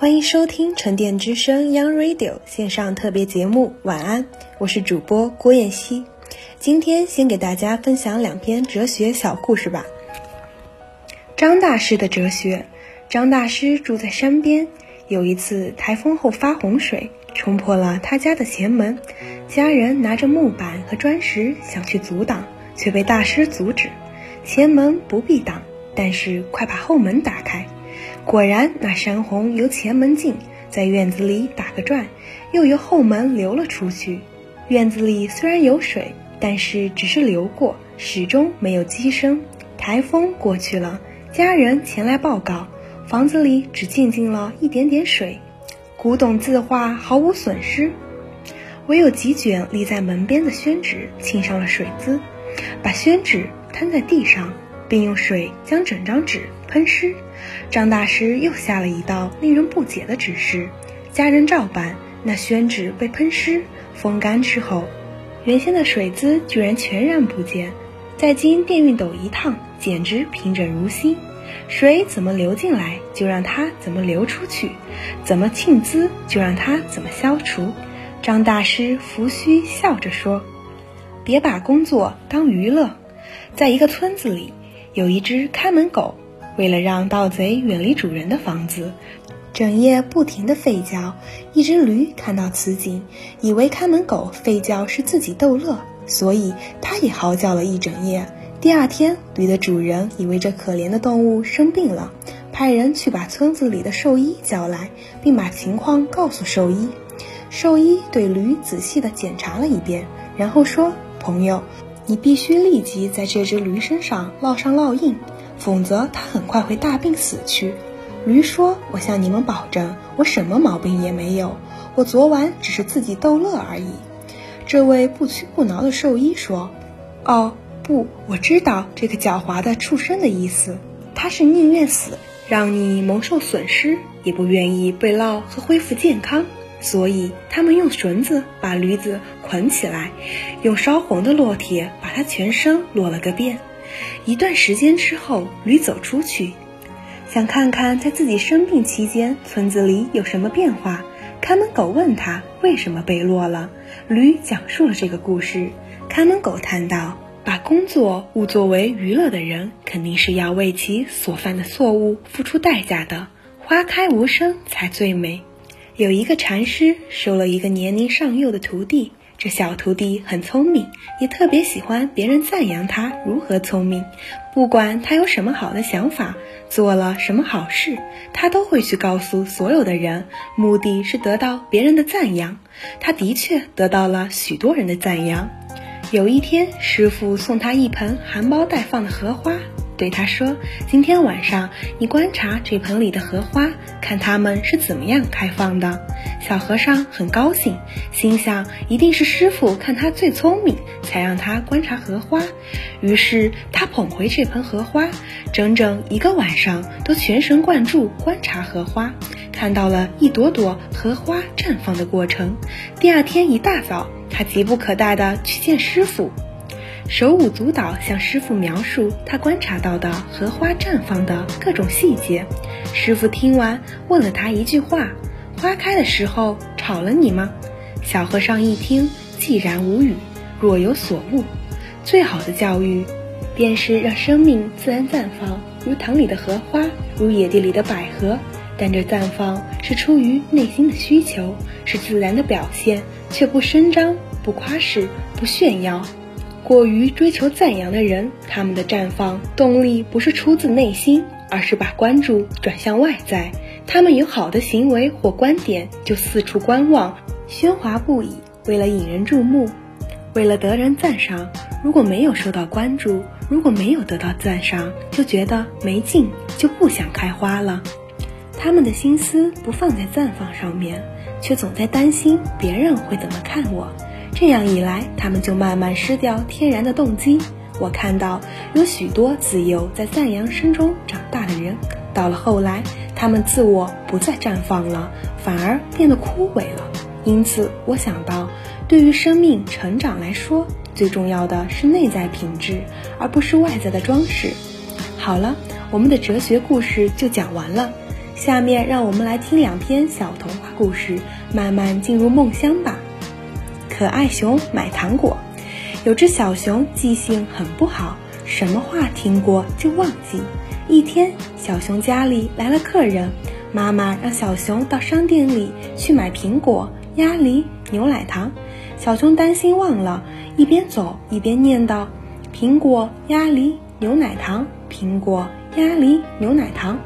欢迎收听沉淀之声 Young Radio 线上特别节目。晚安，我是主播郭燕希。今天先给大家分享两篇哲学小故事吧。张大师的哲学。张大师住在山边，有一次台风后发洪水，冲破了他家的前门。家人拿着木板和砖石想去阻挡，却被大师阻止。前门不必挡，但是快把后门打开。果然，那山洪由前门进，在院子里打个转，又由后门流了出去。院子里虽然有水，但是只是流过，始终没有积声。台风过去了，家人前来报告，房子里只进进了一点点水，古董字画毫无损失，唯有几卷立在门边的宣纸浸上了水渍，把宣纸摊在地上。并用水将整张纸喷湿。张大师又下了一道令人不解的指示，家人照办。那宣纸被喷湿，风干之后，原先的水渍居然全然不见。再经电熨斗一烫，简直平整如新。水怎么流进来，就让它怎么流出去；怎么沁滋，就让它怎么消除。张大师拂须笑着说：“别把工作当娱乐。”在一个村子里。有一只看门狗，为了让盗贼远离主人的房子，整夜不停地吠叫。一只驴看到此景，以为看门狗吠叫是自己逗乐，所以它也嚎叫了一整夜。第二天，驴的主人以为这可怜的动物生病了，派人去把村子里的兽医叫来，并把情况告诉兽医。兽医对驴仔细地检查了一遍，然后说：“朋友。”你必须立即在这只驴身上烙上烙印，否则他很快会大病死去。驴说：“我向你们保证，我什么毛病也没有，我昨晚只是自己逗乐而已。”这位不屈不挠的兽医说：“哦，不，我知道这个狡猾的畜生的意思，他是宁愿死，让你蒙受损失，也不愿意被烙和恢复健康。”所以，他们用绳子把驴子捆起来，用烧红的烙铁把它全身烙了个遍。一段时间之后，驴走出去，想看看在自己生病期间村子里有什么变化。看门狗问他为什么被落了，驴讲述了这个故事。看门狗叹道：“把工作误作为娱乐的人，肯定是要为其所犯的错误付出代价的。花开无声才最美。”有一个禅师收了一个年龄尚幼的徒弟，这小徒弟很聪明，也特别喜欢别人赞扬他如何聪明。不管他有什么好的想法，做了什么好事，他都会去告诉所有的人，目的是得到别人的赞扬。他的确得到了许多人的赞扬。有一天，师傅送他一盆含苞待放的荷花。对他说：“今天晚上你观察这盆里的荷花，看它们是怎么样开放的。”小和尚很高兴，心想一定是师傅看他最聪明，才让他观察荷花。于是他捧回这盆荷花，整整一个晚上都全神贯注观察荷花，看到了一朵朵荷花绽放的过程。第二天一大早，他急不可待地去见师傅。手舞足蹈向师傅描述他观察到的荷花绽放的各种细节。师傅听完，问了他一句话：“花开的时候吵了你吗？”小和尚一听，寂然无语，若有所悟。最好的教育，便是让生命自然绽放，如塘里的荷花，如野地里的百合。但这绽放是出于内心的需求，是自然的表现，却不声张，不夸饰，不炫耀。过于追求赞扬的人，他们的绽放动力不是出自内心，而是把关注转向外在。他们有好的行为或观点，就四处观望，喧哗不已，为了引人注目，为了得人赞赏。如果没有受到关注，如果没有得到赞赏，就觉得没劲，就不想开花了。他们的心思不放在绽放上面，却总在担心别人会怎么看我。这样一来，他们就慢慢失掉天然的动机。我看到有许多自幼在赞扬声中长大的人，到了后来，他们自我不再绽放了，反而变得枯萎了。因此，我想到，对于生命成长来说，最重要的是内在品质，而不是外在的装饰。好了，我们的哲学故事就讲完了。下面让我们来听两篇小童话故事，慢慢进入梦乡吧。可爱熊买糖果。有只小熊记性很不好，什么话听过就忘记。一天，小熊家里来了客人，妈妈让小熊到商店里去买苹果、鸭梨、牛奶糖。小熊担心忘了，一边走一边念叨：“苹果、鸭梨、牛奶糖，苹果、鸭梨、牛奶糖。”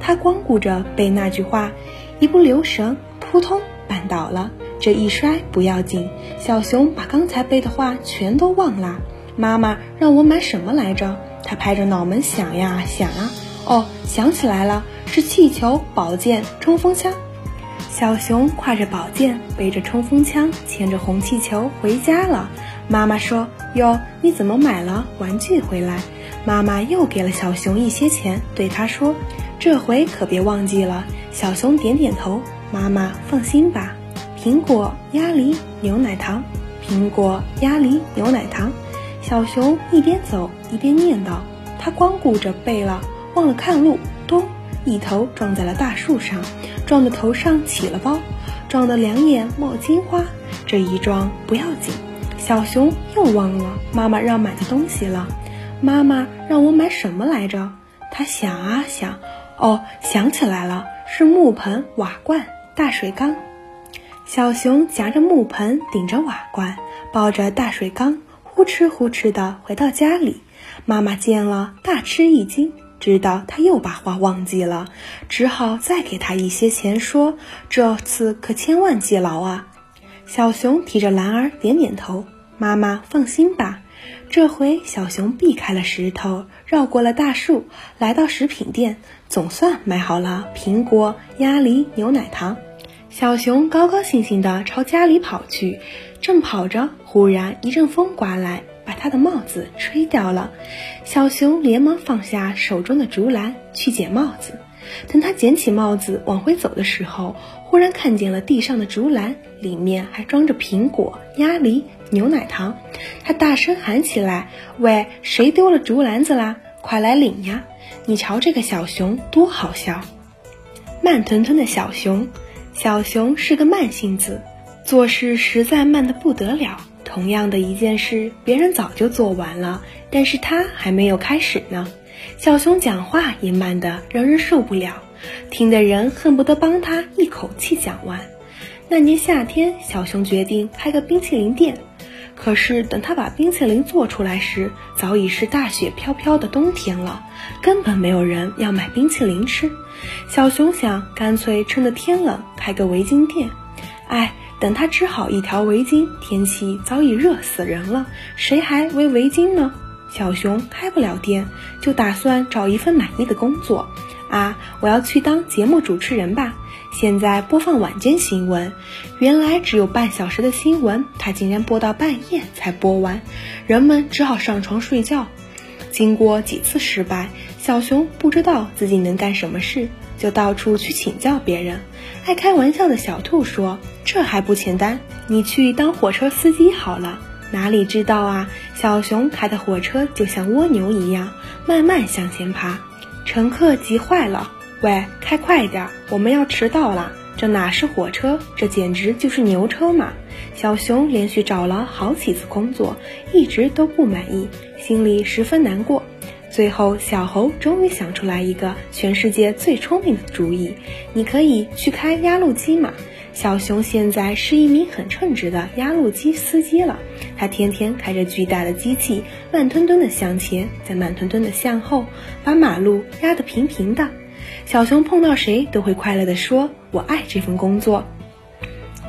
他光顾着背那句话，一不留神，扑通绊倒了。这一摔不要紧，小熊把刚才背的话全都忘啦。妈妈让我买什么来着？他拍着脑门想呀想啊，哦，想起来了，是气球、宝剑、冲锋枪。小熊挎着宝剑，背着冲锋枪，牵着红气球回家了。妈妈说：“哟，你怎么买了玩具回来？”妈妈又给了小熊一些钱，对他说：“这回可别忘记了。”小熊点点头。妈妈放心吧。苹果、鸭梨、牛奶糖，苹果、鸭梨、牛奶糖。小熊一边走一边念叨，他光顾着背了，忘了看路，咚，一头撞在了大树上，撞得头上起了包，撞得两眼冒金花。这一撞不要紧，小熊又忘了妈妈让买的东西了。妈妈让我买什么来着？他想啊想，哦，想起来了，是木盆、瓦罐、大水缸。小熊夹着木盆，顶着瓦罐，抱着大水缸，呼哧呼哧地回到家里。妈妈见了，大吃一惊，知道他又把话忘记了，只好再给他一些钱，说：“这次可千万记牢啊！”小熊提着篮儿，点点头。妈妈放心吧。这回小熊避开了石头，绕过了大树，来到食品店，总算买好了苹果、鸭梨、牛奶糖。小熊高高兴兴地朝家里跑去，正跑着，忽然一阵风刮来，把他的帽子吹掉了。小熊连忙放下手中的竹篮去捡帽子。等他捡起帽子往回走的时候，忽然看见了地上的竹篮，里面还装着苹果、鸭梨、牛奶糖。他大声喊起来：“喂，谁丢了竹篮子啦？快来领呀！你瞧这个小熊多好笑，慢吞吞的小熊。”小熊是个慢性子，做事实在慢得不得了。同样的一件事，别人早就做完了，但是他还没有开始呢。小熊讲话也慢得让人受不了，听的人恨不得帮他一口气讲完。那年夏天，小熊决定开个冰淇淋店。可是等他把冰淇淋做出来时，早已是大雪飘飘的冬天了，根本没有人要买冰淇淋吃。小熊想，干脆趁着天冷开个围巾店。哎，等他织好一条围巾，天气早已热死人了，谁还围围巾呢？小熊开不了店，就打算找一份满意的工作。啊，我要去当节目主持人吧。现在播放晚间新闻，原来只有半小时的新闻，他竟然播到半夜才播完，人们只好上床睡觉。经过几次失败，小熊不知道自己能干什么事，就到处去请教别人。爱开玩笑的小兔说：“这还不简单，你去当火车司机好了。”哪里知道啊，小熊开的火车就像蜗牛一样，慢慢向前爬，乘客急坏了。喂，开快点，我们要迟到了。这哪是火车，这简直就是牛车嘛！小熊连续找了好几次工作，一直都不满意，心里十分难过。最后，小猴终于想出来一个全世界最聪明的主意：你可以去开压路机嘛！小熊现在是一名很称职的压路机司机了，他天天开着巨大的机器，慢吞吞的向前，再慢吞吞的向后，把马路压得平平的。小熊碰到谁都会快乐地说：“我爱这份工作。”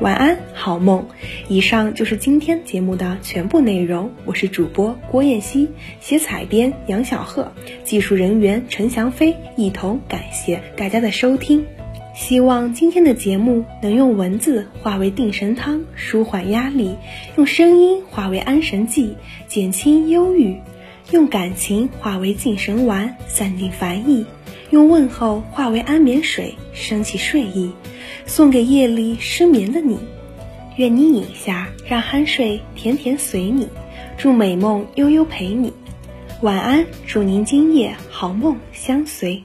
晚安，好梦。以上就是今天节目的全部内容。我是主播郭燕希，写采编杨小鹤，技术人员陈翔飞。一同感谢大家的收听，希望今天的节目能用文字化为定神汤，舒缓压力；用声音化为安神剂，减轻忧郁；用感情化为静神丸，散尽烦意；用问候化为安眠水，升起睡意。送给夜里失眠的你，愿你饮下，让酣睡甜甜随你，祝美梦悠悠陪你。晚安，祝您今夜好梦相随。